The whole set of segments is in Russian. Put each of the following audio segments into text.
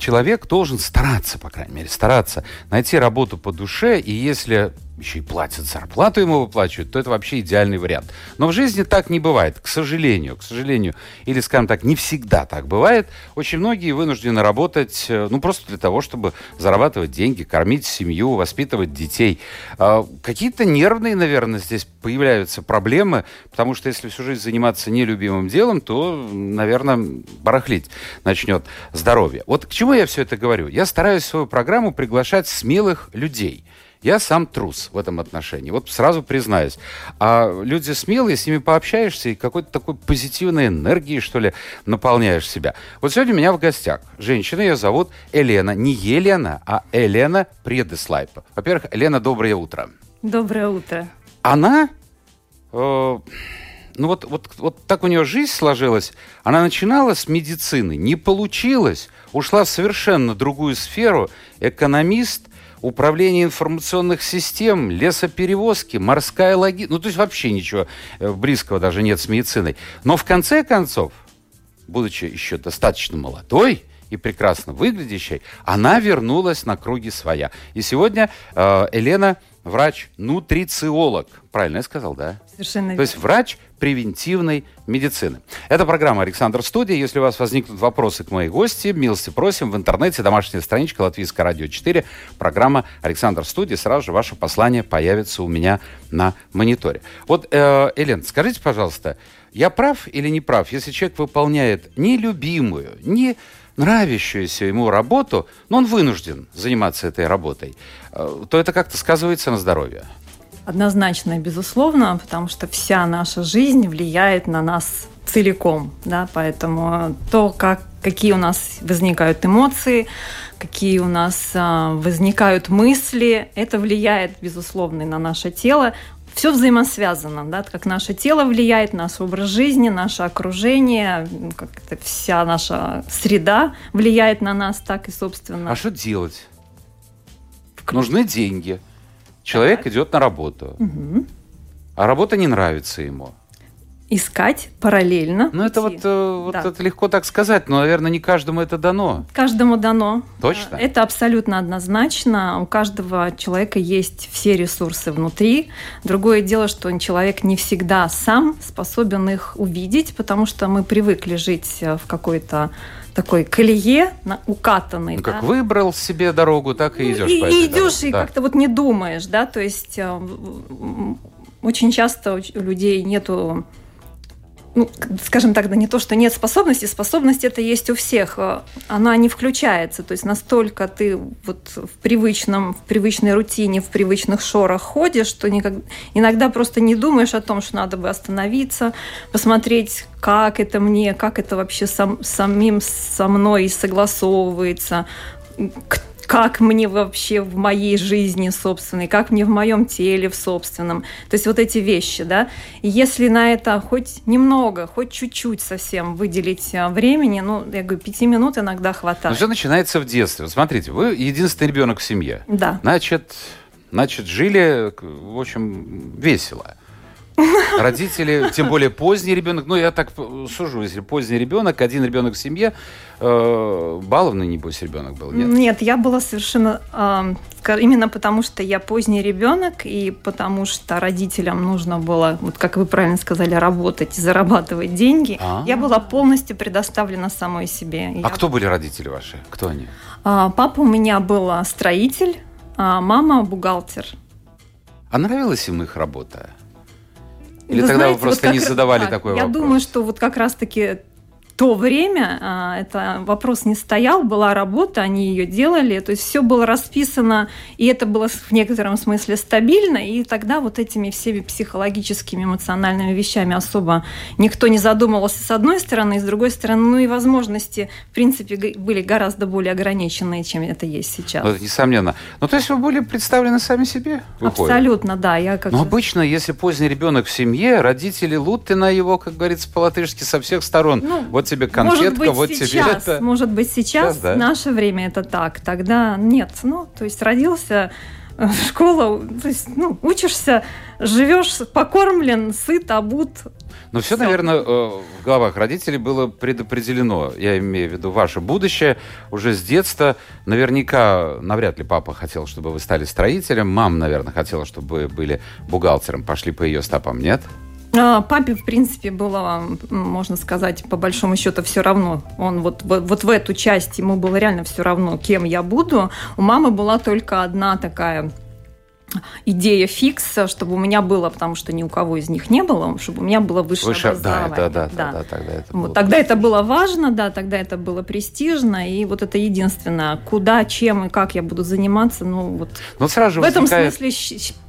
человек должен стараться, по крайней мере, стараться найти работу по душе, и если еще и платят зарплату ему выплачивают, то это вообще идеальный вариант. Но в жизни так не бывает, к сожалению. К сожалению, или, скажем так, не всегда так бывает. Очень многие вынуждены работать, э, ну, просто для того, чтобы зарабатывать деньги, кормить семью, воспитывать детей. А, какие-то нервные, наверное, здесь появляются проблемы, потому что если всю жизнь заниматься нелюбимым делом, то, наверное, барахлить начнет здоровье. Вот к чему я все это говорю? Я стараюсь в свою программу приглашать смелых людей – я сам трус в этом отношении. Вот сразу признаюсь. А люди смелые, с ними пообщаешься и какой-то такой позитивной энергией, что ли, наполняешь себя. Вот сегодня у меня в гостях женщина, ее зовут Елена. Не Елена, а Елена Предеслайпа. Во-первых, Елена, доброе утро. Доброе утро. Она... Э, ну вот, вот, вот так у нее жизнь сложилась. Она начинала с медицины, не получилось, ушла в совершенно другую сферу, экономист, управление информационных систем, лесоперевозки, морская логистика. Ну, то есть вообще ничего э, близкого даже нет с медициной. Но в конце концов, будучи еще достаточно молодой, и прекрасно выглядящей, она вернулась на круги своя. И сегодня э, Елена врач-нутрициолог. Правильно я сказал, да? Совершенно верно. То есть врач превентивной медицины. Это программа «Александр Студия». Если у вас возникнут вопросы к моей гости, милости просим. В интернете домашняя страничка Латвийское радио 4. Программа «Александр Студия». Сразу же ваше послание появится у меня на мониторе. Вот, э, Элен, скажите, пожалуйста, я прав или не прав, если человек выполняет нелюбимую, не нравящуюся ему работу, но он вынужден заниматься этой работой, э, то это как-то сказывается на здоровье? Однозначно, безусловно, потому что вся наша жизнь влияет на нас целиком, да, поэтому то, как, какие у нас возникают эмоции, какие у нас а, возникают мысли, это влияет, безусловно, на наше тело. Все взаимосвязано, да, как наше тело влияет, наш образ жизни, наше окружение, как это вся наша среда влияет на нас, так и, собственно. А что делать? Нужны деньги Человек так. идет на работу, угу. а работа не нравится ему. Искать параллельно. Ну, это вот, э, вот да. это легко так сказать, но, наверное, не каждому это дано. Каждому дано. Точно? Это абсолютно однозначно. У каждого человека есть все ресурсы внутри. Другое дело, что человек не всегда сам способен их увидеть, потому что мы привыкли жить э, в какой-то такой колее укатанный. Ну, как да? выбрал себе дорогу, так и идешь и, по этой И идешь, дороге. и да. как-то вот не думаешь, да, то есть э, очень часто у людей нету ну, скажем так, да не то, что нет способности, способность это есть у всех, э, она не включается, то есть настолько ты вот в привычном, в привычной рутине, в привычных шорах ходишь, что никак, иногда просто не думаешь о том, что надо бы остановиться, посмотреть, как это мне, как это вообще сам, самим со мной согласовывается, как мне вообще в моей жизни собственной, как мне в моем теле в собственном. То есть вот эти вещи, да. И если на это хоть немного, хоть чуть-чуть совсем выделить а, времени, ну, я говорю, пяти минут иногда хватает. Все начинается в детстве. Вот смотрите, вы единственный ребенок в семье. Да. Значит, значит, жили, в общем, весело. Родители, тем более поздний ребенок, ну я так сужу, если поздний ребенок, один ребенок в семье, э, баловный, небось, ребенок был, нет? Нет, я была совершенно, э, именно потому что я поздний ребенок, и потому что родителям нужно было, вот как вы правильно сказали, работать и зарабатывать деньги, А-а-а. я была полностью предоставлена самой себе. А я... кто были родители ваши? Кто они? А, папа у меня был строитель, а мама бухгалтер. А нравилась им их работа? Или вы тогда знаете, вы просто вот не задавали так, такой я вопрос? Я думаю, что вот как раз-таки то время а, это вопрос не стоял, была работа, они ее делали, то есть все было расписано, и это было в некотором смысле стабильно, и тогда вот этими всеми психологическими, эмоциональными вещами особо никто не задумывался с одной стороны, и с другой стороны, ну и возможности, в принципе, были гораздо более ограниченные, чем это есть сейчас. Это несомненно. Ну, то есть вы были представлены сами себе? Выходит. Абсолютно, да. Я как Но обычно, если поздний ребенок в семье, родители луты на его, как говорится, по-латышски со всех сторон. Ну, вот тебе конфетка, может быть, вот сейчас, тебе это. Может быть, сейчас, сейчас да? в наше время это так. Тогда нет. Ну, то есть родился э, в школу, то есть, ну, учишься, живешь покормлен, сыт, обут. Но все, все, наверное, э, в головах родителей было предопределено. Я имею в виду ваше будущее. Уже с детства наверняка, навряд ли папа хотел, чтобы вы стали строителем. Мама, наверное, хотела, чтобы вы были бухгалтером. Пошли по ее стопам, нет? Папе, в принципе, было, можно сказать, по большому счету все равно. Он вот, вот, вот в эту часть ему было реально все равно, кем я буду. У мамы была только одна такая идея фикса, чтобы у меня было, потому что ни у кого из них не было, чтобы у меня было высшее Выше, образование. Да, да, да, да. да тогда это вот, было тогда это было важно, да, тогда это было престижно, и вот это единственное, куда, чем и как я буду заниматься, ну вот. Но сразу же в этом смысле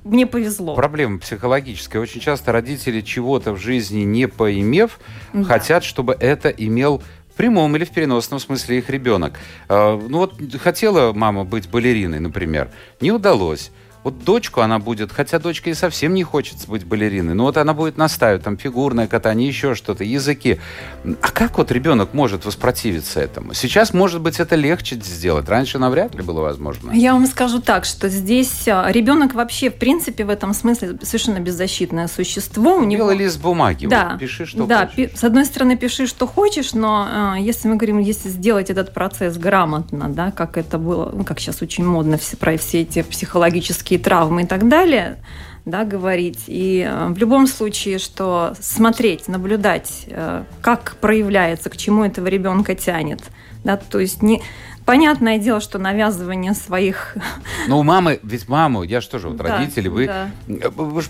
мне повезло. Проблема психологическая. Очень часто родители чего-то в жизни не поимев, да. хотят, чтобы это имел в прямом или в переносном смысле их ребенок. А, ну вот хотела мама быть балериной, например, не удалось вот дочку она будет, хотя дочка и совсем не хочет быть балериной, но вот она будет настаивать, там, фигурное катание, еще что-то, языки. А как вот ребенок может воспротивиться этому? Сейчас, может быть, это легче сделать. Раньше навряд ли было возможно. Я вам скажу так, что здесь а, ребенок вообще, в принципе, в этом смысле совершенно беззащитное существо. У него... лист бумаги. Да. Вот, пиши, что да, хочешь. с одной стороны, пиши, что хочешь, но э, если мы говорим, если сделать этот процесс грамотно, да, как это было, ну, как сейчас очень модно все, про все эти психологические психические травмы и так далее, да, говорить. И э, в любом случае, что смотреть, наблюдать, э, как проявляется, к чему этого ребенка тянет. Да, то есть не, Понятное дело, что навязывание своих... Ну, у мамы, ведь маму, я же, вот да, родители, вы, да. Э, вы же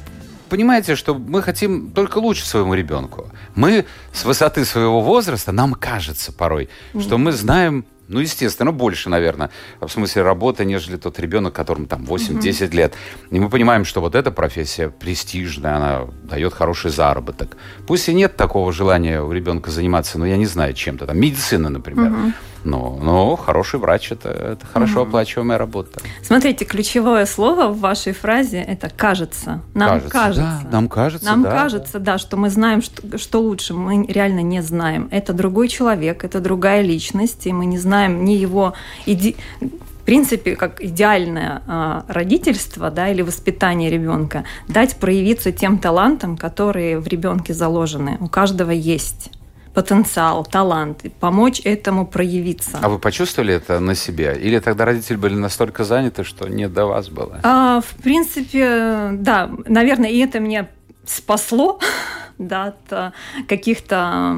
понимаете, что мы хотим только лучше своему ребенку. Мы с высоты своего возраста, нам кажется порой, что мы знаем ну, естественно, больше, наверное, в смысле работы, нежели тот ребенок, которому там 8-10 угу. лет. И мы понимаем, что вот эта профессия престижная, она дает хороший заработок. Пусть и нет такого желания у ребенка заниматься, ну, я не знаю, чем-то там, медицина, например. Угу. Но, но хороший врач это, это хорошо угу. оплачиваемая работа. Смотрите, ключевое слово в вашей фразе это кажется. Нам кажется. кажется. Да, нам кажется. Нам да. кажется, да, что мы знаем, что, что лучше. Мы реально не знаем. Это другой человек, это другая личность, и мы не знаем ни его иди в принципе, как идеальное а, родительство да, или воспитание ребенка, дать проявиться тем талантам, которые в ребенке заложены. У каждого есть потенциал, талант, помочь этому проявиться. А вы почувствовали это на себе? Или тогда родители были настолько заняты, что не до вас было? А, в принципе, да, наверное, и это меня спасло да, от а, каких-то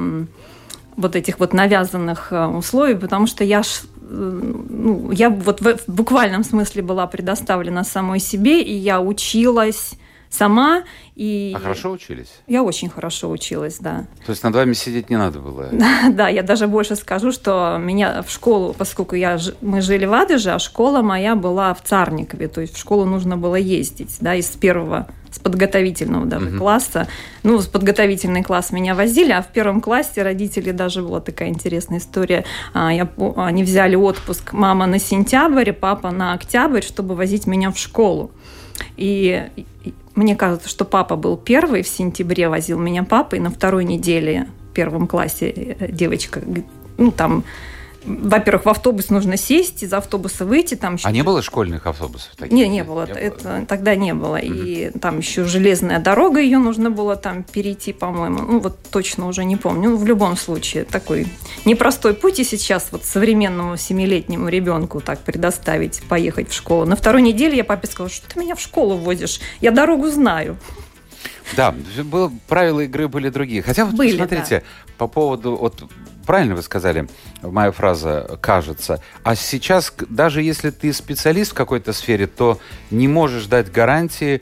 вот этих вот навязанных а, условий, потому что я ну, я вот в буквальном смысле была предоставлена самой себе, и я училась сама. И а хорошо учились? Я очень хорошо училась, да. То есть над вами сидеть не надо было? да, я даже больше скажу, что меня в школу, поскольку я, мы жили в Адыже, а школа моя была в Царникове, то есть в школу нужно было ездить, да, из первого с подготовительного даже угу. класса. Ну, с подготовительный класс меня возили, а в первом классе родители даже была такая интересная история. А, я, они взяли отпуск мама на сентябрь, папа на октябрь, чтобы возить меня в школу. И мне кажется, что папа был первый, в сентябре возил меня папа, и на второй неделе в первом классе э, девочка, ну там во-первых, в автобус нужно сесть, из автобуса выйти. Там еще... А не было школьных автобусов? Таких? Не, не было. Не это, было. Тогда не было. Угу. И там еще железная дорога, ее нужно было там перейти, по-моему. Ну, вот точно уже не помню. Ну, в любом случае, такой непростой путь. И сейчас вот современному семилетнему ребенку так предоставить поехать в школу. На второй неделе я папе сказала, что ты меня в школу возишь? Я дорогу знаю. Да, было, правила игры были другие. Хотя вот были, посмотрите, да. по поводу вот правильно вы сказали, моя фраза «кажется». А сейчас, даже если ты специалист в какой-то сфере, то не можешь дать гарантии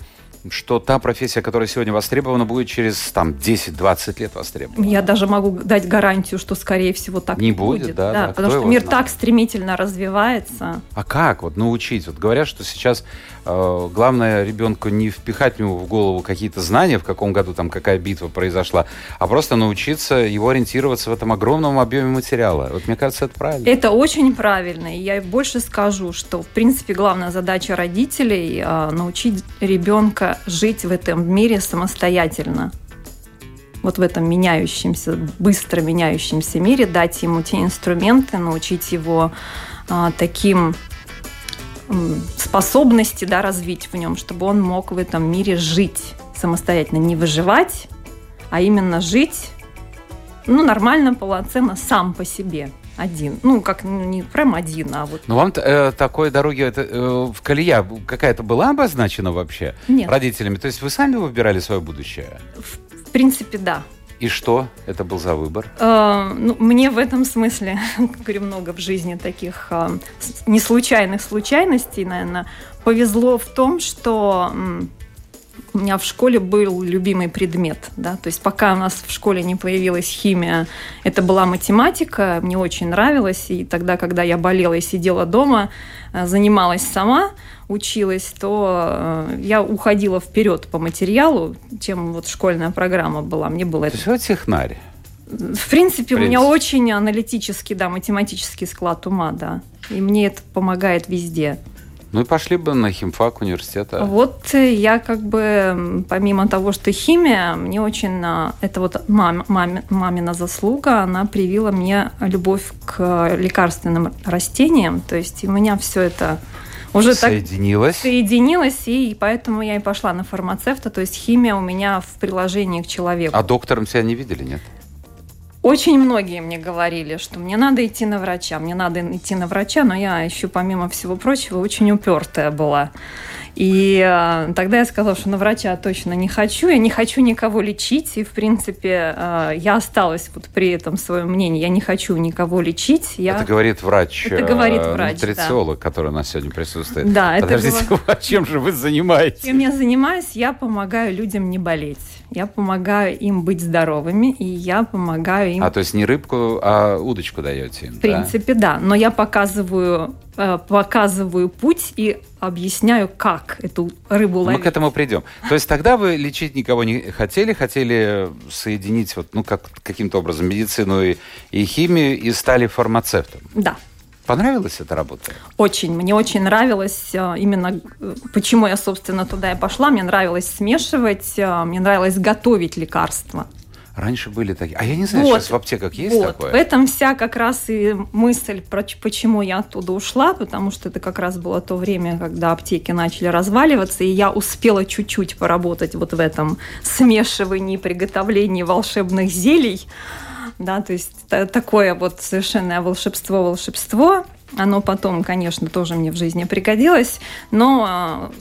что та профессия, которая сегодня востребована, будет через там 10-20 лет востребована. Я даже могу дать гарантию, что, скорее всего, так не будет. будет да, да, да. потому что мир знает? так стремительно развивается. А как вот научить? Вот говорят, что сейчас э, главное ребенку не впихать ему в голову какие-то знания, в каком году там какая битва произошла, а просто научиться его ориентироваться в этом огромном объеме материала. Вот мне кажется, это правильно. Это очень правильно. И я больше скажу, что, в принципе, главная задача родителей э, научить ребенка жить в этом мире самостоятельно. Вот в этом меняющемся, быстро меняющемся мире, дать ему те инструменты, научить его а, таким способности да, развить в нем, чтобы он мог в этом мире жить самостоятельно, не выживать, а именно жить ну, нормально, полноценно, сам по себе один. Ну, как ну, не прям один, а вот. Ну, вам э, такой дороги это, э, в колея какая-то была обозначена вообще Нет. родителями? То есть вы сами выбирали свое будущее? В, в принципе, да. И что это был за выбор? Э, ну, мне в этом смысле, говорю, много в жизни таких э, неслучайных случайностей, наверное, повезло в том, что у меня в школе был любимый предмет, да, то есть пока у нас в школе не появилась химия, это была математика, мне очень нравилось, и тогда, когда я болела и сидела дома, э, занималась сама, училась, то э, я уходила вперед по материалу, чем вот школьная программа была. Мне было это... То есть технарь? В принципе, у меня очень аналитический, да, математический склад ума, да. И мне это помогает везде. Ну и пошли бы на химфак университета. Вот я как бы, помимо того, что химия, мне очень... Это вот мам, мам, мамина заслуга, она привила мне любовь к лекарственным растениям. То есть у меня все это уже соединилось. так соединилось, и поэтому я и пошла на фармацевта. То есть химия у меня в приложении к человеку. А доктором себя не видели, нет? Очень многие мне говорили, что мне надо идти на врача, мне надо идти на врача, но я еще, помимо всего прочего, очень упертая была. И э, тогда я сказала, что на врача точно не хочу, я не хочу никого лечить, и, в принципе, э, я осталась вот при этом своем мнении, я не хочу никого лечить. Я... Это говорит врач, это говорит э, врач нутрициолог, да. который у нас сегодня присутствует. Да, Подождите, это было... чем же вы занимаетесь? Чем я занимаюсь? Я помогаю людям не болеть. Я помогаю им быть здоровыми, и я помогаю им... А, то есть не рыбку, а удочку даете им, В принципе, да. да. Но я показываю, э, показываю путь и объясняю, как эту рыбу ловить. Мы к этому придем. То есть тогда вы лечить никого не хотели, хотели соединить вот, ну, как, каким-то образом медицину и, и химию и стали фармацевтом. Да. Понравилась эта работа? Очень. Мне очень нравилось э, именно, э, почему я, собственно, туда и пошла. Мне нравилось смешивать, э, мне нравилось готовить лекарства. Раньше были такие. А я не знаю, вот, сейчас в аптеках есть вот. такое? В этом вся как раз и мысль, почему я оттуда ушла, потому что это как раз было то время, когда аптеки начали разваливаться, и я успела чуть-чуть поработать вот в этом смешивании, приготовлении волшебных зелий да, то есть такое вот совершенное волшебство-волшебство, оно потом, конечно, тоже мне в жизни пригодилось, но а,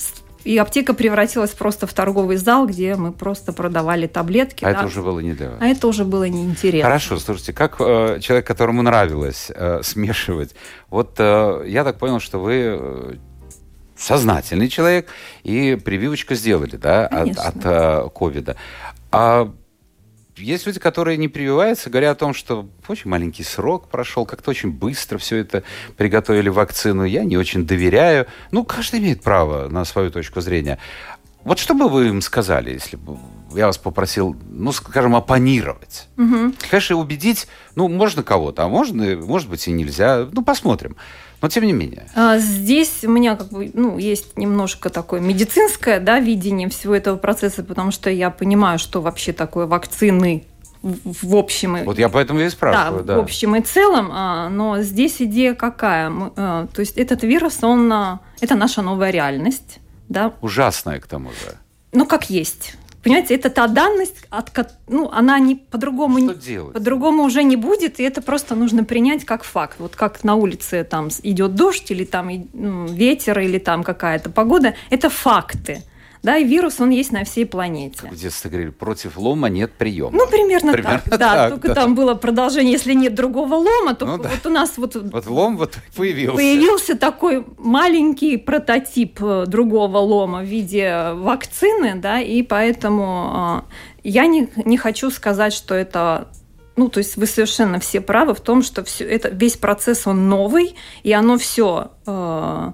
и аптека превратилась просто в торговый зал, где мы просто продавали таблетки. А да. это уже было не для вас? А это уже было неинтересно. Хорошо, слушайте, как э, человек, которому нравилось э, смешивать, вот э, я так понял, что вы э, сознательный человек, и прививочку сделали, да, Конечно. от, от э, ковида. А есть люди, которые не прививаются, говорят о том, что очень маленький срок прошел, как-то очень быстро все это приготовили вакцину. Я не очень доверяю. Ну, каждый имеет право на свою точку зрения. Вот что бы вы им сказали, если бы я вас попросил, ну, скажем, оппонировать? Угу. Конечно, убедить, ну, можно кого-то, а можно, может быть, и нельзя. Ну, посмотрим. Но тем не менее. А, здесь у меня как бы, ну, есть немножко такое медицинское да, видение всего этого процесса, потому что я понимаю, что вообще такое вакцины в общем Вот я поэтому и спрашиваю. Да, да. в общем и целом. А, но здесь идея какая? А, то есть этот вирус, он, это наша новая реальность. Да? Ужасная к тому же. Ну, как есть. Понимаете, это та данность, от, ну, она не по-другому по-другому уже не будет, и это просто нужно принять как факт. Вот как на улице там идет дождь или там ну, ветер или там какая-то погода, это факты. Да, и вирус, он есть на всей планете. Как в детстве говорили, против лома нет приема. Ну, примерно, примерно так. Да, только да. там было продолжение, если нет другого лома, то ну, да. вот у нас вот... Вот лом вот появился. Появился такой маленький прототип э, другого лома в виде вакцины, да, и поэтому э, я не, не хочу сказать, что это ну, то есть вы совершенно все правы в том, что все это, весь процесс, он новый, и оно все э,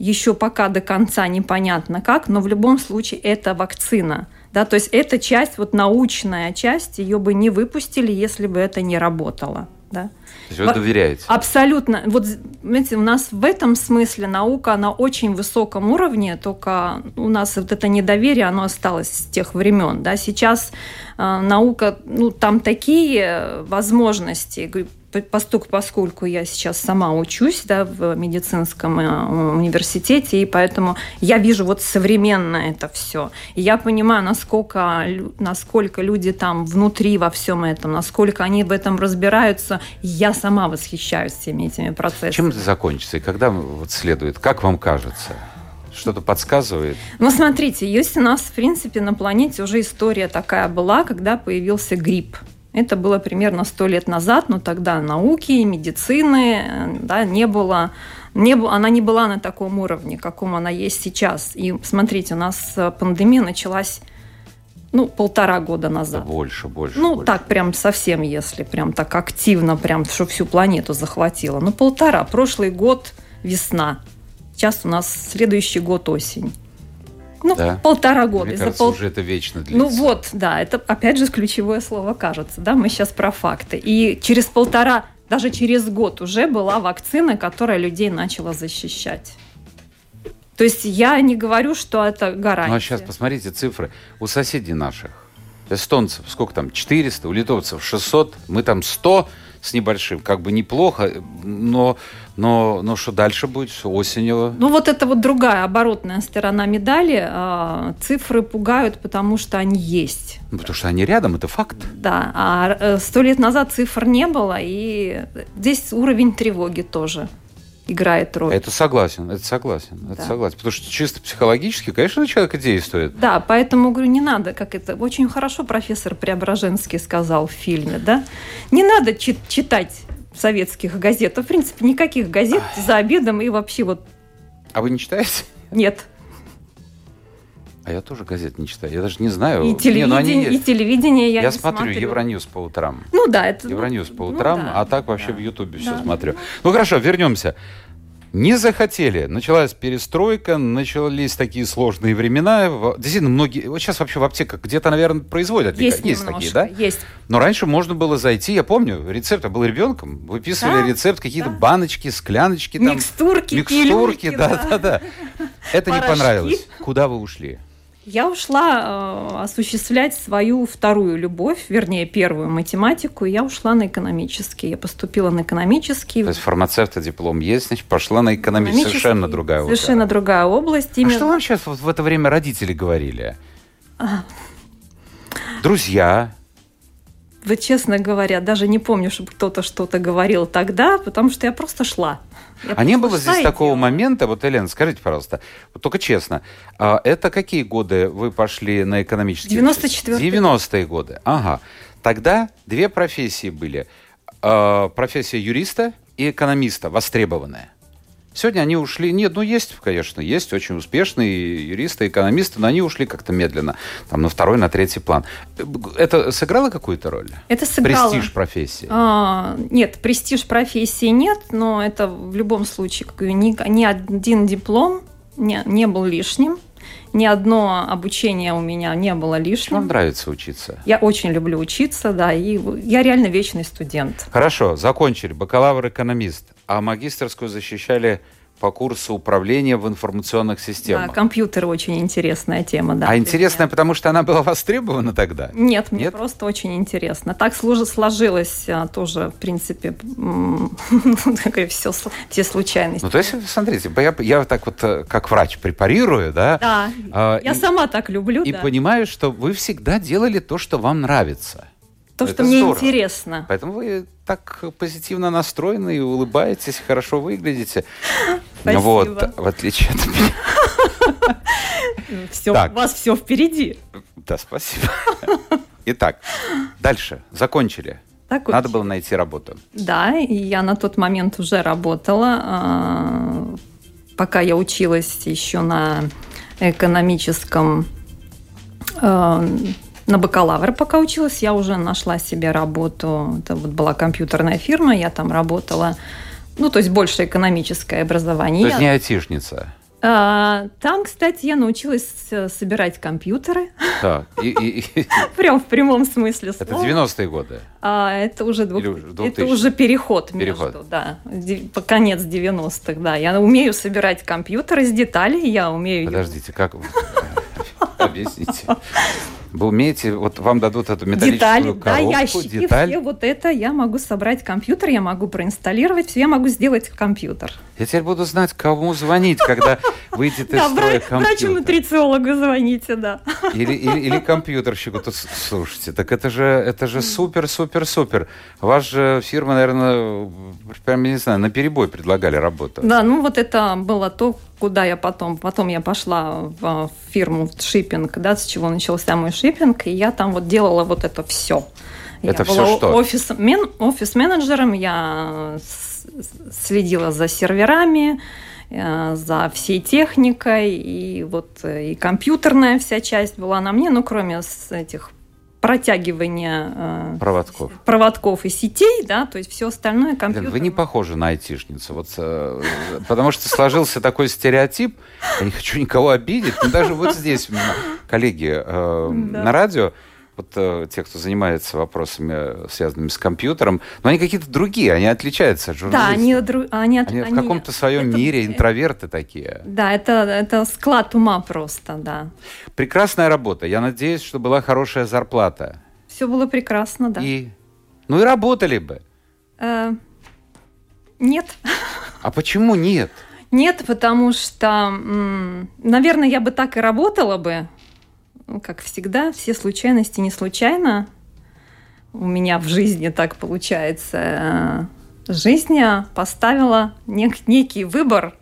еще пока до конца непонятно как, но в любом случае это вакцина. Да, то есть эта часть, вот научная часть, ее бы не выпустили, если бы это не работало. Да. То есть вы доверяете? Абсолютно. Вот, знаете, у нас в этом смысле наука на очень высоком уровне, только у нас вот это недоверие, оно осталось с тех времен. Да. Сейчас э, наука, ну, там такие возможности, постук, поскольку я сейчас сама учусь да, в медицинском э, университете, и поэтому я вижу вот современно это все. И я понимаю, насколько, насколько люди там внутри во всем этом, насколько они в этом разбираются. Я сама восхищаюсь всеми этими процессами. Чем это закончится и когда вот следует? Как вам кажется? Что-то подсказывает? Ну, смотрите, есть у нас, в принципе, на планете уже история такая была, когда появился грипп. Это было примерно сто лет назад, но тогда науки, медицины да, не было, не, она не была на таком уровне, каком она есть сейчас. И смотрите, у нас пандемия началась ну, полтора года назад. Больше, больше. Ну, больше. так прям совсем, если прям так активно, прям, что всю планету захватило. Ну, полтора. Прошлый год весна. Сейчас у нас следующий год осень. Ну, да? полтора года. Мне кажется, пол... уже это вечно длится. Ну вот, да, это опять же ключевое слово кажется, да, мы сейчас про факты. И через полтора, даже через год уже была вакцина, которая людей начала защищать. То есть я не говорю, что это гарантия. Ну а сейчас посмотрите цифры. У соседей наших, эстонцев, сколько там, 400, у литовцев 600, мы там 100 с небольшим. Как бы неплохо, но, но, но что дальше будет осенью? Ну вот это вот другая оборотная сторона медали. А, цифры пугают, потому что они есть. Ну, потому что они рядом, это факт. Да, а э, сто лет назад цифр не было, и здесь уровень тревоги тоже играет роль. Это согласен, это согласен, да. это согласен. Потому что чисто психологически, конечно, на человека действует. Да, поэтому говорю, не надо, как это очень хорошо профессор Преображенский сказал в фильме, да, не надо читать советских газет, в принципе, никаких газет за обедом и вообще вот. А вы не читаете? Нет. А я тоже газет не читаю. Я даже не знаю. И телевидение, не, ну они... и телевидение я, я не смотрю. смотрю. Евроньюз по утрам. Ну да, это... Евроньюз по ну утрам, ну, да. а так вообще да. в Ютубе да. все смотрю. Ну хорошо, вернемся. Не захотели. Началась перестройка, начались такие сложные времена. Действительно, многие... Вот сейчас вообще в аптеках где-то, наверное, производят. Есть, есть такие, да? Есть. Но раньше можно было зайти, я помню, рецепт, я был ребенком, выписывали да, рецепт, какие-то да. баночки, скляночки. Там, микстурки, Микстурки, да-да-да. Это не понравилось. Куда вы ушли? Я ушла э, осуществлять свою вторую любовь, вернее, первую математику. Я ушла на экономический. Я поступила на экономический. То есть фармацевта диплом есть, значит, пошла на экономический. Совершенно другая область. Совершенно другая область. Именно... А что вам сейчас вот в это время родители говорили? А... Друзья, вот честно говоря, даже не помню, чтобы кто-то что-то говорил тогда, потому что я просто шла. Я а не было здесь такого момента, вот, Елена, скажите, пожалуйста, вот только честно, а это какие годы вы пошли на экономические? 94 90-е годы, ага. Тогда две профессии были. А, профессия юриста и экономиста востребованная. Сегодня они ушли. Нет, ну есть, конечно, есть очень успешные юристы, экономисты, но они ушли как-то медленно, там на второй, на третий план. Это сыграло какую-то роль? Это сыграло. Престиж профессии? А, нет, престиж профессии нет, но это в любом случае, как ни, ни один диплом не, не был лишним ни одно обучение у меня не было лишним. Вам нравится учиться? Я очень люблю учиться, да, и я реально вечный студент. Хорошо, закончили, бакалавр-экономист, а магистрскую защищали по курсу управления в информационных системах. Да, компьютеры очень интересная тема, да. А интересная, потому что она была востребована тогда? Нет, мне Нет? просто очень интересно. Так сложилось а, тоже, в принципе, все, все случайности. Ну, то есть, смотрите, я, я так вот э, как врач препарирую, да? Да, а, я и, сама так люблю, И да. понимаю, что вы всегда делали то, что вам нравится. То, Это что мне интересно. Поэтому вы так позитивно настроены и улыбаетесь, хорошо выглядите. Спасибо. Вот, в отличие от меня. Все, у вас все впереди. Да, спасибо. Итак, дальше. Закончили. Закончили. Надо было найти работу. Да, и я на тот момент уже работала. А, пока я училась еще на экономическом а, на бакалавр пока училась, я уже нашла себе работу. Это вот была компьютерная фирма, я там работала. Ну, то есть больше экономическое образование. То есть не айтишница? А, там, кстати, я научилась собирать компьютеры. Так, и, и, и... Прям в прямом смысле слова. Это 90-е годы? А, это уже, двух... это уже переход, переход. между, да, по конец 90-х, да. Я умею собирать компьютеры из деталей, я умею... Подождите, как... Объясните. Вы умеете, вот вам дадут эту металлическую детали, коробку, да, ящики, деталь. все вот это я могу собрать компьютер, я могу проинсталлировать, все я могу сделать компьютер. Я теперь буду знать, кому звонить, когда выйдет из строя компьютер. Врачу-нутрициологу звоните, да. Или, компьютерщику. Слушайте, так это же, это же супер, супер, супер. Ваша фирма, наверное, прям, не знаю, на перебой предлагали работу. Да, ну вот это было то, куда я потом, потом я пошла в фирму в шиппинг, да, с чего начался мой шиппинг, и я там вот делала вот это все. Это я все была что? Офис, мен, офис-менеджером, я следила за серверами, э, за всей техникой, и вот э, и компьютерная вся часть была на мне, ну, кроме этих протягивания э, проводков. проводков и сетей, да, то есть все остальное компьютер. Вы не похожи на айтишницу, вот, э, потому что сложился такой стереотип, я не хочу никого обидеть, но даже вот здесь коллеги э, да. на радио, вот э, те, кто занимается вопросами, связанными с компьютером, но они какие-то другие, они отличаются от журналистов. Да, они, дру... они, они, они в каком-то своем это... мире интроверты такие. Да, это, это склад ума просто, да. Прекрасная работа. Я надеюсь, что была хорошая зарплата. Все было прекрасно, да. И... Ну и работали бы. Э, нет. А почему нет? Нет, потому что, наверное, я бы так и работала бы, как всегда, все случайности не случайно. У меня в жизни так получается. Жизнь поставила нек- некий выбор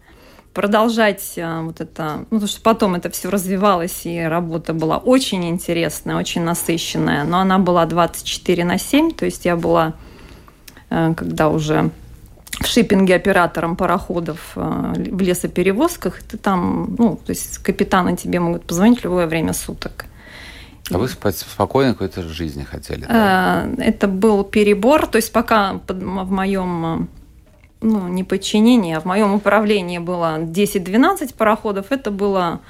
продолжать э, вот это, ну, потому что потом это все развивалось, и работа была очень интересная, очень насыщенная, но она была 24 на 7, то есть я была, э, когда уже в шиппинге оператором пароходов э, в лесоперевозках, ты там, ну, то есть капитаны тебе могут позвонить в любое время суток. А вы спокойно какой-то жизни хотели? Да? Э, это был перебор, то есть пока в моем э, ну, не подчинении, а в моем управлении было 10-12 пароходов, это было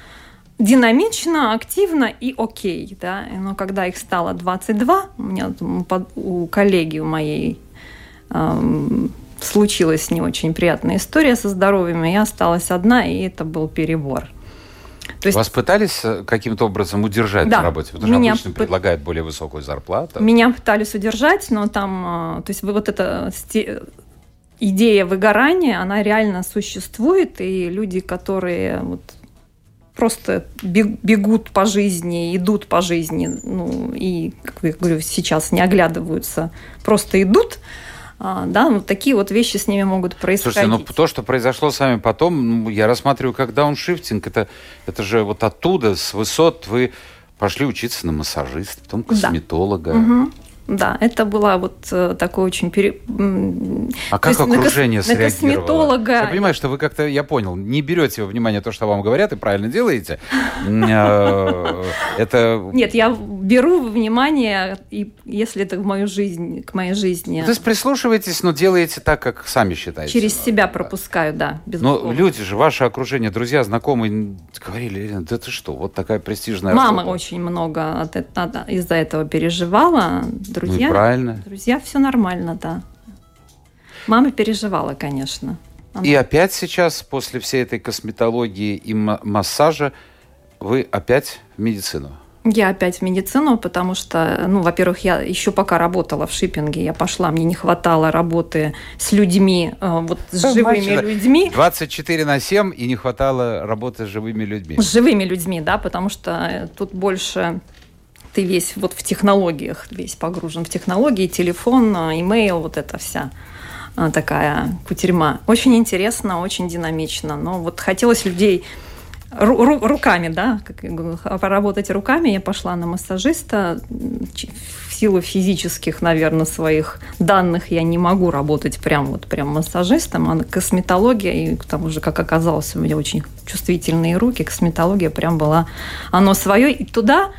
динамично, активно и окей, да. Но когда их стало 22, у меня у коллеги у моей эм, случилась не очень приятная история со здоровьем, и я осталась одна, и это был перебор. То есть... Вас пытались э, каким-то образом удержать да. на работе? Потому что меня обычно п... предлагают более высокую зарплату. Меня пытались удержать, но там, э, то есть вот эта идея выгорания, она реально существует, и люди, которые вот просто бегут по жизни, идут по жизни, ну и, как я говорю, сейчас не оглядываются, просто идут, да, ну, такие вот вещи с ними могут происходить. Слушайте, ну то, что произошло с вами потом, ну, я рассматриваю как дауншифтинг. Это, это же вот оттуда, с высот вы пошли учиться на массажиста, потом косметолога. Да. Угу. Да, это было вот э, такое очень... Пере... А как окружение на, кос... среагировало? На косметолога... Я понимаю, что вы как-то, я понял, не берете во внимание то, что вам говорят, и правильно делаете. Э, это... Нет, я беру во внимание, и если это в мою жизнь, к моей жизни. То есть прислушиваетесь, но делаете так, как сами считаете? Через себя пропускаю, да, Но люди же, ваше окружение, друзья, знакомые, говорили, да ты что, вот такая престижная Мама очень много из-за этого переживала, друзья. Ну правильно. Друзья, все нормально, да. Мама переживала, конечно. Она... И опять сейчас, после всей этой косметологии и массажа, вы опять в медицину? Я опять в медицину, потому что, ну, во-первых, я еще пока работала в шиппинге, я пошла, мне не хватало работы с людьми, э, вот с живыми людьми. 24 на 7 и не хватало работы с живыми людьми. С живыми людьми, да, потому что э, тут больше ты весь вот в технологиях, весь погружен в технологии, телефон, имейл, вот это вся а, такая кутерьма. Очень интересно, очень динамично, но вот хотелось людей ру, руками, да, как, поработать руками. Я пошла на массажиста. В силу физических, наверное, своих данных я не могу работать прям вот прям массажистом, а косметология, и к тому же, как оказалось, у меня очень чувствительные руки, косметология прям была оно свое. И туда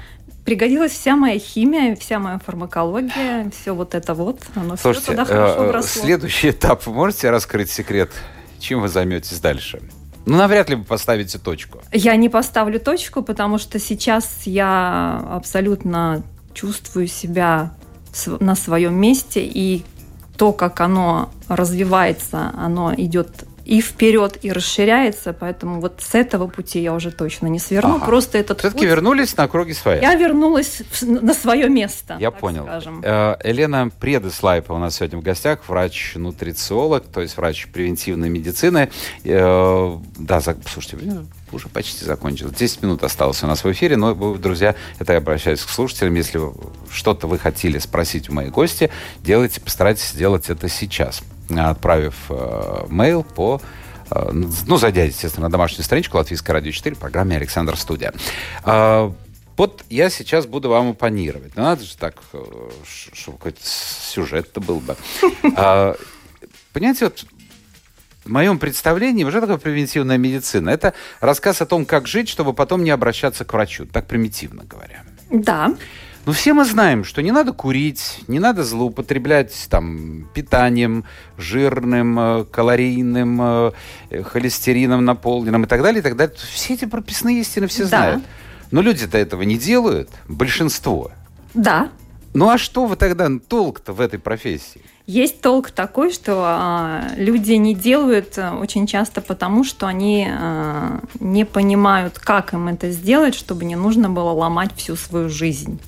пригодилась вся моя химия, вся моя фармакология, все вот это вот. Оно Слушайте, все туда хорошо вросло. следующий этап, можете раскрыть секрет? Чем вы займетесь дальше? Ну, навряд ли вы поставите точку. Я не поставлю точку, потому что сейчас я абсолютно чувствую себя на своем месте, и то, как оно развивается, оно идет и вперед, и расширяется, поэтому вот с этого пути я уже точно не сверну. Ага. Просто этот Все-таки путь... вернулись на круги своя. Я вернулась на свое место. Я понял. Скажем. Э, Елена Предеслайпа у нас сегодня в гостях, врач-нутрициолог, то есть врач превентивной медицины. Э, да, слушайте, уже почти закончилось. 10 минут осталось у нас в эфире, но, друзья, это я обращаюсь к слушателям. Если что-то вы хотели спросить у моих гостей, делайте, постарайтесь сделать это сейчас отправив э, mail по э, ну, зайдя, естественно, на домашнюю страничку Латвийской радио 4 в программе «Александр Студия». Э, вот я сейчас буду вам оппонировать. Ну, надо же так, э, чтобы какой-то сюжет-то был бы. Э, понимаете, вот в моем представлении уже такая превентивная медицина. Это рассказ о том, как жить, чтобы потом не обращаться к врачу. Так примитивно говоря. Да. Но все мы знаем, что не надо курить, не надо злоупотреблять там, питанием жирным, э, калорийным, э, холестерином наполненным и так далее, и так далее. Все эти прописные истины все знают. Да. Но люди-то этого не делают, большинство. Да. Ну а что вы тогда, толк-то в этой профессии? Есть толк такой, что а, люди не делают очень часто потому, что они а, не понимают, как им это сделать, чтобы не нужно было ломать всю свою жизнь.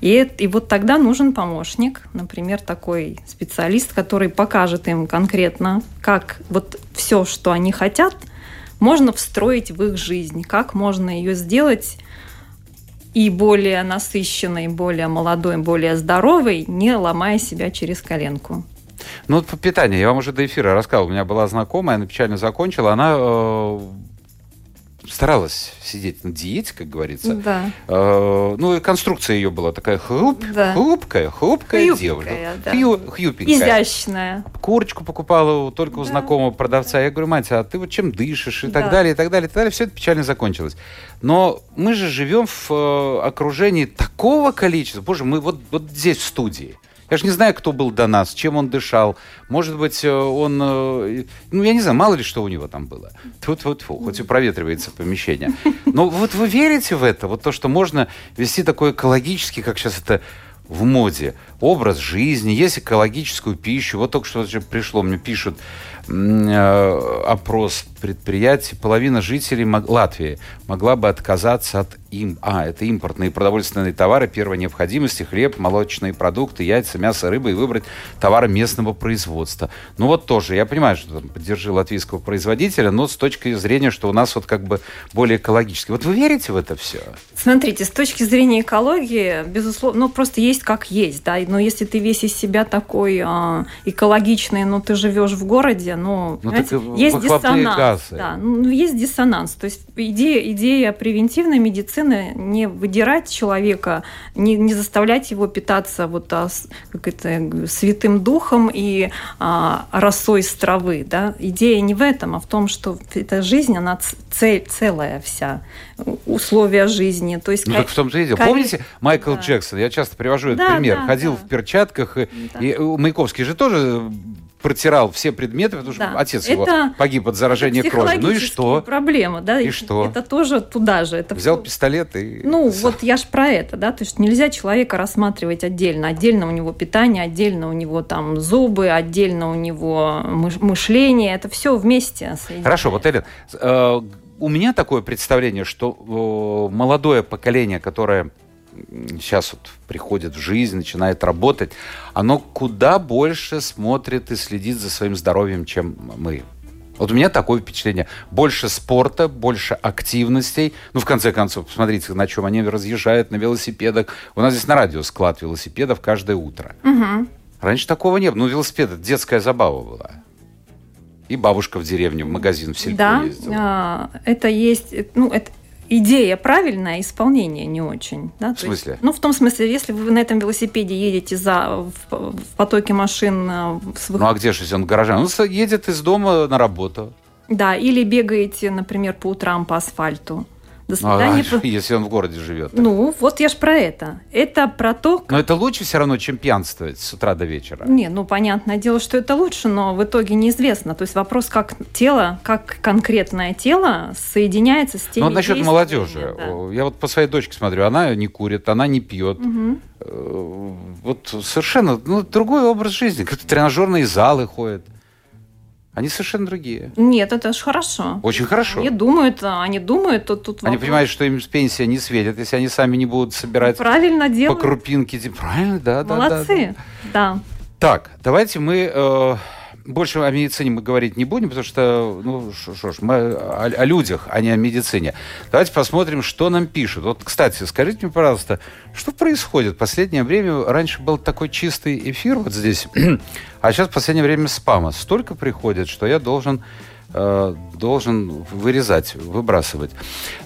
И, и вот тогда нужен помощник, например, такой специалист, который покажет им конкретно, как вот все, что они хотят, можно встроить в их жизнь, как можно ее сделать и более насыщенной, более молодой, более здоровой, не ломая себя через коленку. Ну, питанию. Я вам уже до эфира рассказывал. У меня была знакомая, она печально закончила. Она э, старалась сидеть на диете, как говорится. Да. Э, ну и конструкция ее была такая хруп, да. хрупкая, хрупкая, хрупкая девушка. Да. Хью, хьюпенькая. Изящная. Курочку покупала только у да. знакомого продавца. Я говорю, мать, а ты вот чем дышишь и да. так далее, и так далее, и так далее. Все это печально закончилось. Но мы же живем в э, окружении такого количества. Боже, мы вот, вот здесь в студии. Я же не знаю, кто был до нас, чем он дышал. Может быть, э, он... Э, ну, я не знаю, мало ли что у него там было. Вот хоть и проветривается помещение. Но вот вы верите в это? Вот то, что можно вести такой экологический, как сейчас это в моде, образ жизни, есть экологическую пищу. Вот только что пришло, мне пишут, Э, опрос предприятий, половина жителей Латвии могла бы отказаться от им. А, это импортные продовольственные товары первой необходимости, хлеб, молочные продукты, яйца, мясо, рыба и выбрать товары местного производства. Ну вот тоже, я понимаю, что там поддержи латвийского производителя, но с точки зрения, что у нас вот как бы более экологически. Вот вы верите в это все? Смотрите, с точки зрения экологии, безусловно, ну просто есть как есть, да, но если ты весь из себя такой э, экологичный, но ты живешь в городе, ну, ну есть диссонанс. Газы. Да, ну, есть диссонанс. То есть идея, идея превентивной медицины не выдирать человека, не, не заставлять его питаться вот а, как это, святым духом и а, росой с травы. Да? Идея не в этом, а в том, что эта жизнь, она цель, целая вся, условия жизни. То есть, ну, как, в том-то и дело. Помните Майкл да. Джексон? Я часто привожу этот да, пример. Да, Ходил да. в перчатках, и, да. и Маяковский же тоже протирал все предметы, потому что да. отец это, его погиб от заражения крови. Ну и что? Проблема, да? И, и что? Это тоже туда же. Это Взял пистолет и. Ну вот я ж про это, да, то есть нельзя человека рассматривать отдельно, отдельно у него питание, отдельно у него там зубы, отдельно у него мышление, это все вместе. Хорошо, вот Элен, э, у меня такое представление, что молодое поколение, которое сейчас вот приходит в жизнь, начинает работать, оно куда больше смотрит и следит за своим здоровьем, чем мы. Вот у меня такое впечатление. Больше спорта, больше активностей. Ну, в конце концов, посмотрите, на чем они разъезжают, на велосипедах. У нас здесь на радио склад велосипедов каждое утро. Угу. Раньше такого не было. Ну, велосипед – это детская забава была. И бабушка в деревне в магазин в сельпо да, ездила. а, это есть, ну, это идея правильная, исполнение не очень. Да? В смысле? есть, ну, в том смысле, если вы на этом велосипеде едете за, в, в потоке машин э, с Ну а где же, он гараже? Он с- едет из дома на работу. Да, или бегаете, например, по утрам по асфальту. До Ну, а свидания. по- если он в городе живет. Ну, вот я ж про это. Это про то, Но это лучше все равно, чем пьянствовать с утра до вечера. Не, ну понятное дело, что это лучше, но в итоге неизвестно. То есть вопрос, как тело, как конкретное тело соединяется с теми Ну, вот насчет молодежи. да. Я вот по своей дочке смотрю, она не курит, она не пьет. Мгм. Э, Вот совершенно ну, другой образ жизни. Тренажерные залы ходят. Они совершенно другие. Нет, это ж хорошо. Очень хорошо. Они думают, а они думают, то тут Они вопрос- понимают, что им пенсия не светит, если они сами не будут собирать правильно по делают. крупинке. Типа, Правильно, да, да, да, Молодцы. да. Да. Так, давайте мы э, больше о медицине мы говорить не будем, потому что, ну, что ж, мы о, о людях, а не о медицине. Давайте посмотрим, что нам пишут. Вот, кстати, скажите мне, пожалуйста, что происходит в последнее время? Раньше был такой чистый эфир вот здесь, а сейчас в последнее время спама столько приходит, что я должен э, должен вырезать, выбрасывать.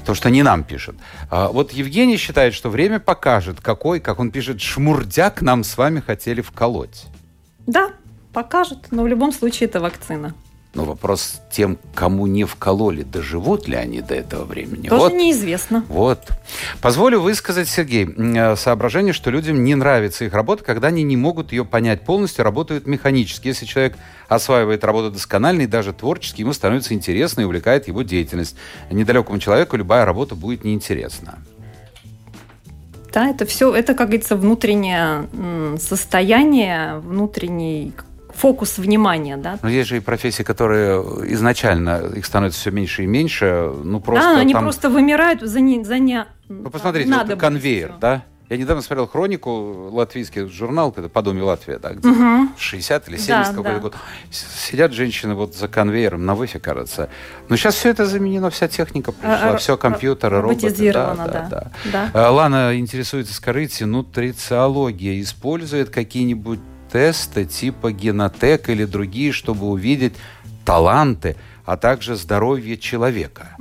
То, что не нам пишет. А вот Евгений считает, что время покажет, какой, как он пишет, шмурдяк нам с вами хотели вколоть. Да, покажут, но в любом случае это вакцина. Но вопрос тем, кому не вкололи, доживут ли они до этого времени? Тоже вот, неизвестно. вот. Позволю высказать, Сергей, э, соображение, что людям не нравится их работа, когда они не могут ее понять полностью, работают механически. Если человек осваивает работу досконально и даже творчески, ему становится интересно и увлекает его деятельность. Недалекому человеку любая работа будет неинтересна. Да, это все, это, как говорится, внутреннее состояние, внутренний фокус внимания, да. Но есть же и профессии, которые изначально, их становится все меньше и меньше, ну просто да, они там... просто вымирают за не, за не Вы посмотрите, вот конвейер, да? Я недавно смотрел хронику, латвийский журнал, когда по доме Латвия, да, где Мгм. 60 или 70 Да, какой-то да. год. Сидят женщины вот за конвейером, на выфе, кажется. Но сейчас все это заменено, вся техника пришла, А, все компьютеры, роботы. да, да. да, Да. да. А, Лана интересуется, скажите, нутрициология использует какие-нибудь тесты типа генотек или другие, чтобы увидеть таланты, а также здоровье человека?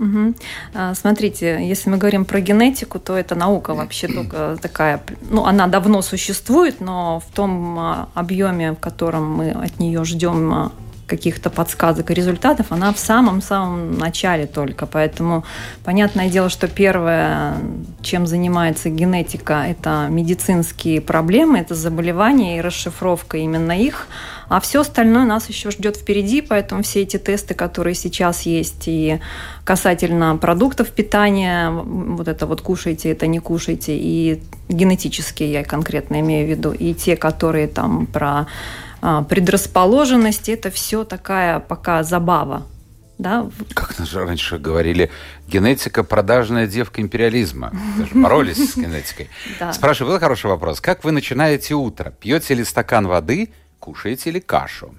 А, Смотрите, если мы говорим про генетику, то это наука вообще только такая, ну, она давно существует, но в том а, объеме, в котором мы от нее ждем а, каких-то подсказок и результатов, она в самом-самом начале только. Поэтому понятное дело, что первое, чем занимается генетика, это медицинские проблемы, это заболевания и расшифровка именно их. А все остальное нас еще ждет впереди, поэтому все эти тесты, которые сейчас есть и касательно продуктов питания, вот это вот кушайте, это не кушайте, и генетические я конкретно имею в виду, и те, которые там про предрасположенность, это все такая пока забава. Да? как нас раньше говорили, генетика продажная девка империализма. Даже боролись с генетикой. Спрашиваю, был хороший вопрос. Как вы начинаете утро? Пьете ли стакан воды, кушаете ли кашу?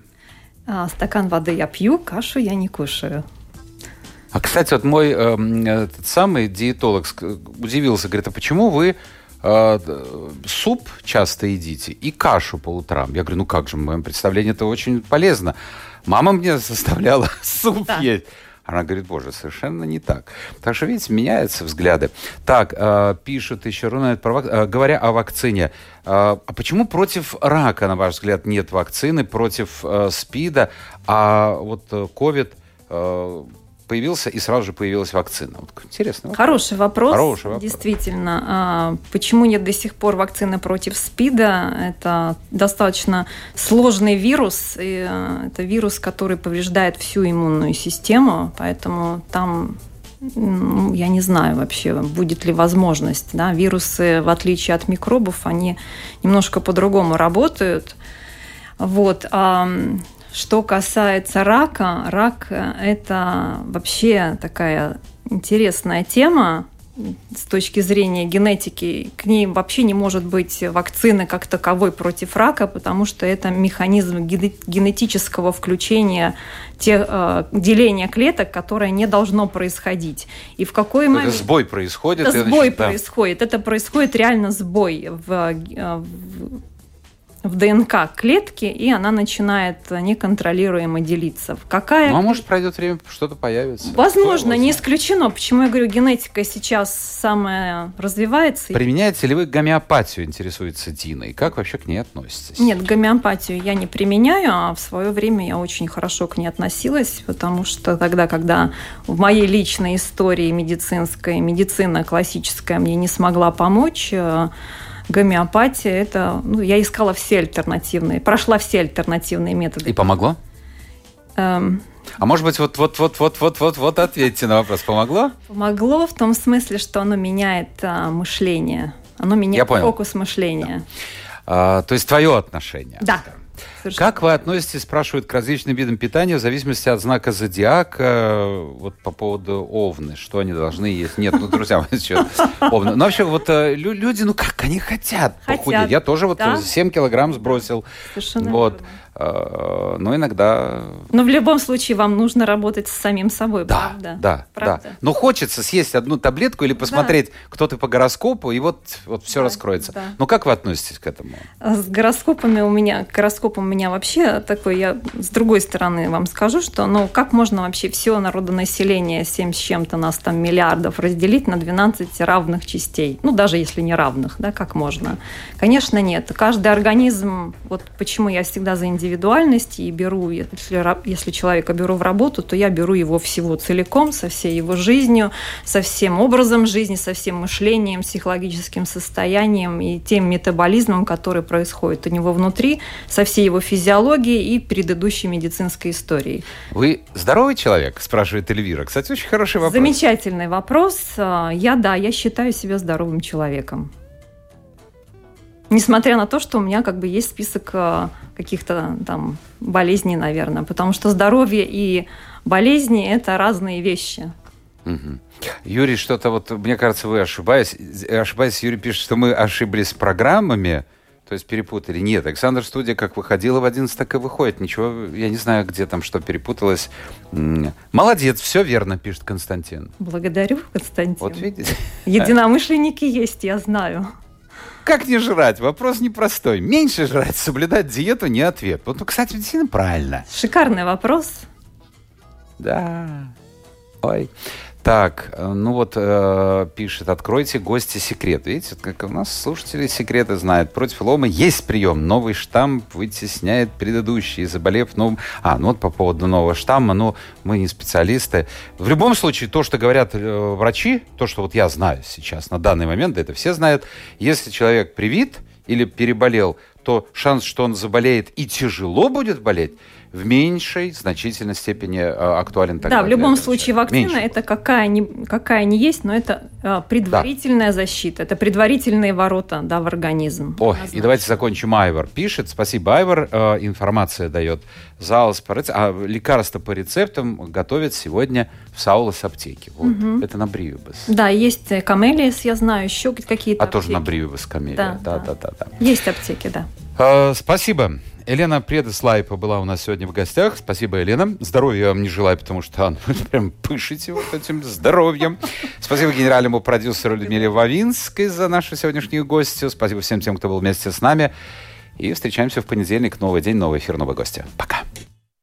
А, стакан воды я пью, кашу я не кушаю. А, кстати, вот мой эм, этот самый диетолог удивился, говорит, а почему вы э, суп часто едите и кашу по утрам? Я говорю, ну как же, в моем представлении это очень полезно. Мама мне заставляла суп Да. есть. Она говорит, боже, совершенно не так. Так что, видите, меняются взгляды. Так, э, пишут еще, Рунет, э, говоря о вакцине. э, а почему против рака, на ваш взгляд, нет вакцины, против э, СПИДа, а вот э, ковид э, появился и сразу же появилась вакцина? Вот интересно. Хороший вопрос. Хороший вопрос. Действительно. А, Почему нет до сих пор вакцины против СПИДа? Это достаточно сложный вирус. И э, это вирус, который повреждает всю иммунную систему. Поэтому там м, я не знаю вообще, будет ли возможность. Да? Вирусы, в отличие от микробов, они немножко по-другому работают. Вот. Что касается рака, рак э, – это вообще такая интересная тема с точки зрения генетики. К ней вообще не может быть вакцины как таковой против рака, потому что это механизм гене- генетического включения те, э, деления клеток, которое не должно происходить. И в какой Это момент... сбой происходит. Это сбой значит, да. происходит. Это происходит реально сбой в, э, в- в ДНК клетки, и она начинает неконтролируемо делиться. Какая... Ну, а может, пройдет время, что-то появится. Возможно, не исключено. Почему я говорю, генетика сейчас самая развивается. Применяете ли вы гомеопатию, интересуется Дина, и как вообще к ней относитесь? Нет, гомеопатию я не применяю, а в свое время я очень хорошо к ней относилась, потому что тогда, когда в моей личной истории медицинской, медицина классическая мне не смогла помочь, э, гомеопатия, это, ну, я искала все альтернативные, прошла все альтернативные методы. И помогло? Эм, а может быть, вот, вот, вот, вот, вот, вот, вот ответьте на вопрос. Помогло? Помогло в том смысле, что оно меняет а, мышление. Оно меняет фокус мышления. Да. А, то есть твое отношение. Да. Совершенно. Как вы относитесь, спрашивают, к различным видам питания в зависимости от знака зодиака, вот по поводу овны, что они должны есть? Нет, ну, друзья, овны. Ну, вообще, вот э, люди, ну как, они хотят, похудеть. Я тоже вот да? 7 килограмм сбросил. Совершенно вот. Верно. Э, но иногда... Но в любом случае вам нужно работать с самим собой, да, правда? Да, правда. да. Но хочется съесть одну таблетку или посмотреть, да. кто ты по гороскопу, и вот, вот все да, раскроется. Да. Ну как вы относитесь к этому? С гороскопами у меня, к гороскопам у меня вообще такой, я с другой стороны вам скажу, что ну как можно вообще все народонаселение, 7 с чем-то нас там миллиардов, разделить на 12 равных частей? Ну даже если не равных, да, как можно? Конечно, нет. Каждый организм, вот почему я всегда за индивидуальность, индивидуальности и беру, если, если человека беру в работу, то я беру его всего целиком, со всей его жизнью, со всем образом жизни, со всем мышлением, психологическим состоянием и тем метаболизмом, который происходит у него внутри, со всей его физиологией и предыдущей медицинской историей. Вы здоровый человек, спрашивает Эльвира. Кстати, очень хороший вопрос. Замечательный вопрос. А, я, да, я считаю себя здоровым человеком. Несмотря на то, что у меня как бы есть список э, каких-то там болезней, наверное, потому что здоровье и болезни – это разные вещи. Угу. Юрий, что-то вот, мне кажется, вы ошибаетесь. Ошибаетесь, Юрий пишет, что мы ошиблись с программами, то есть перепутали. Нет, Александр Студия как выходила в 11, так и выходит. Ничего, я не знаю, где там что перепуталось. Молодец, все верно, пишет Константин. Благодарю, Константин. Вот видите. Единомышленники есть, я знаю. Как не жрать? Вопрос непростой. Меньше жрать, соблюдать диету не ответ. Вот, ну, кстати, действительно правильно. Шикарный вопрос. Да. Ой. Так, э, ну вот э, пишет, откройте гости секрет. Видите, как у нас слушатели секреты знают. Против лома есть прием. Новый штамм вытесняет предыдущий, заболев новым... А, ну вот по поводу нового штамма, ну, мы не специалисты. В любом случае, то, что говорят э, врачи, то, что вот я знаю сейчас на данный момент, да это все знают, если человек привит или переболел, то шанс, что он заболеет и тяжело будет болеть, в меньшей значительной степени э, актуален тогда. Да, в любом случае вакцина это какая ни, какая ни есть, но это э, предварительная да. защита, это предварительные ворота да, в организм. О, и давайте закончим. Айвар пишет. Спасибо, Айвар. Э, информация дает. Заус по рецептам. А лекарства по рецептам готовят сегодня в Саулас аптеке. Вот. Угу. Это на Бривибас. Да, есть камелиас, я знаю, еще какие-то А аптеки. тоже на Бривибас камелия. Да да, да, да, да, да. Есть аптеки, да. Спасибо. Елена Предеслайпа была у нас сегодня в гостях. Спасибо, Елена. Здоровья вам не желаю, потому что ну, прям пышите вот этим здоровьем. Спасибо генеральному продюсеру Людмиле Вавинской за нашу сегодняшнюю гостью. Спасибо всем тем, кто был вместе с нами. И встречаемся в понедельник. Новый день, новый эфир, новые гости. Пока.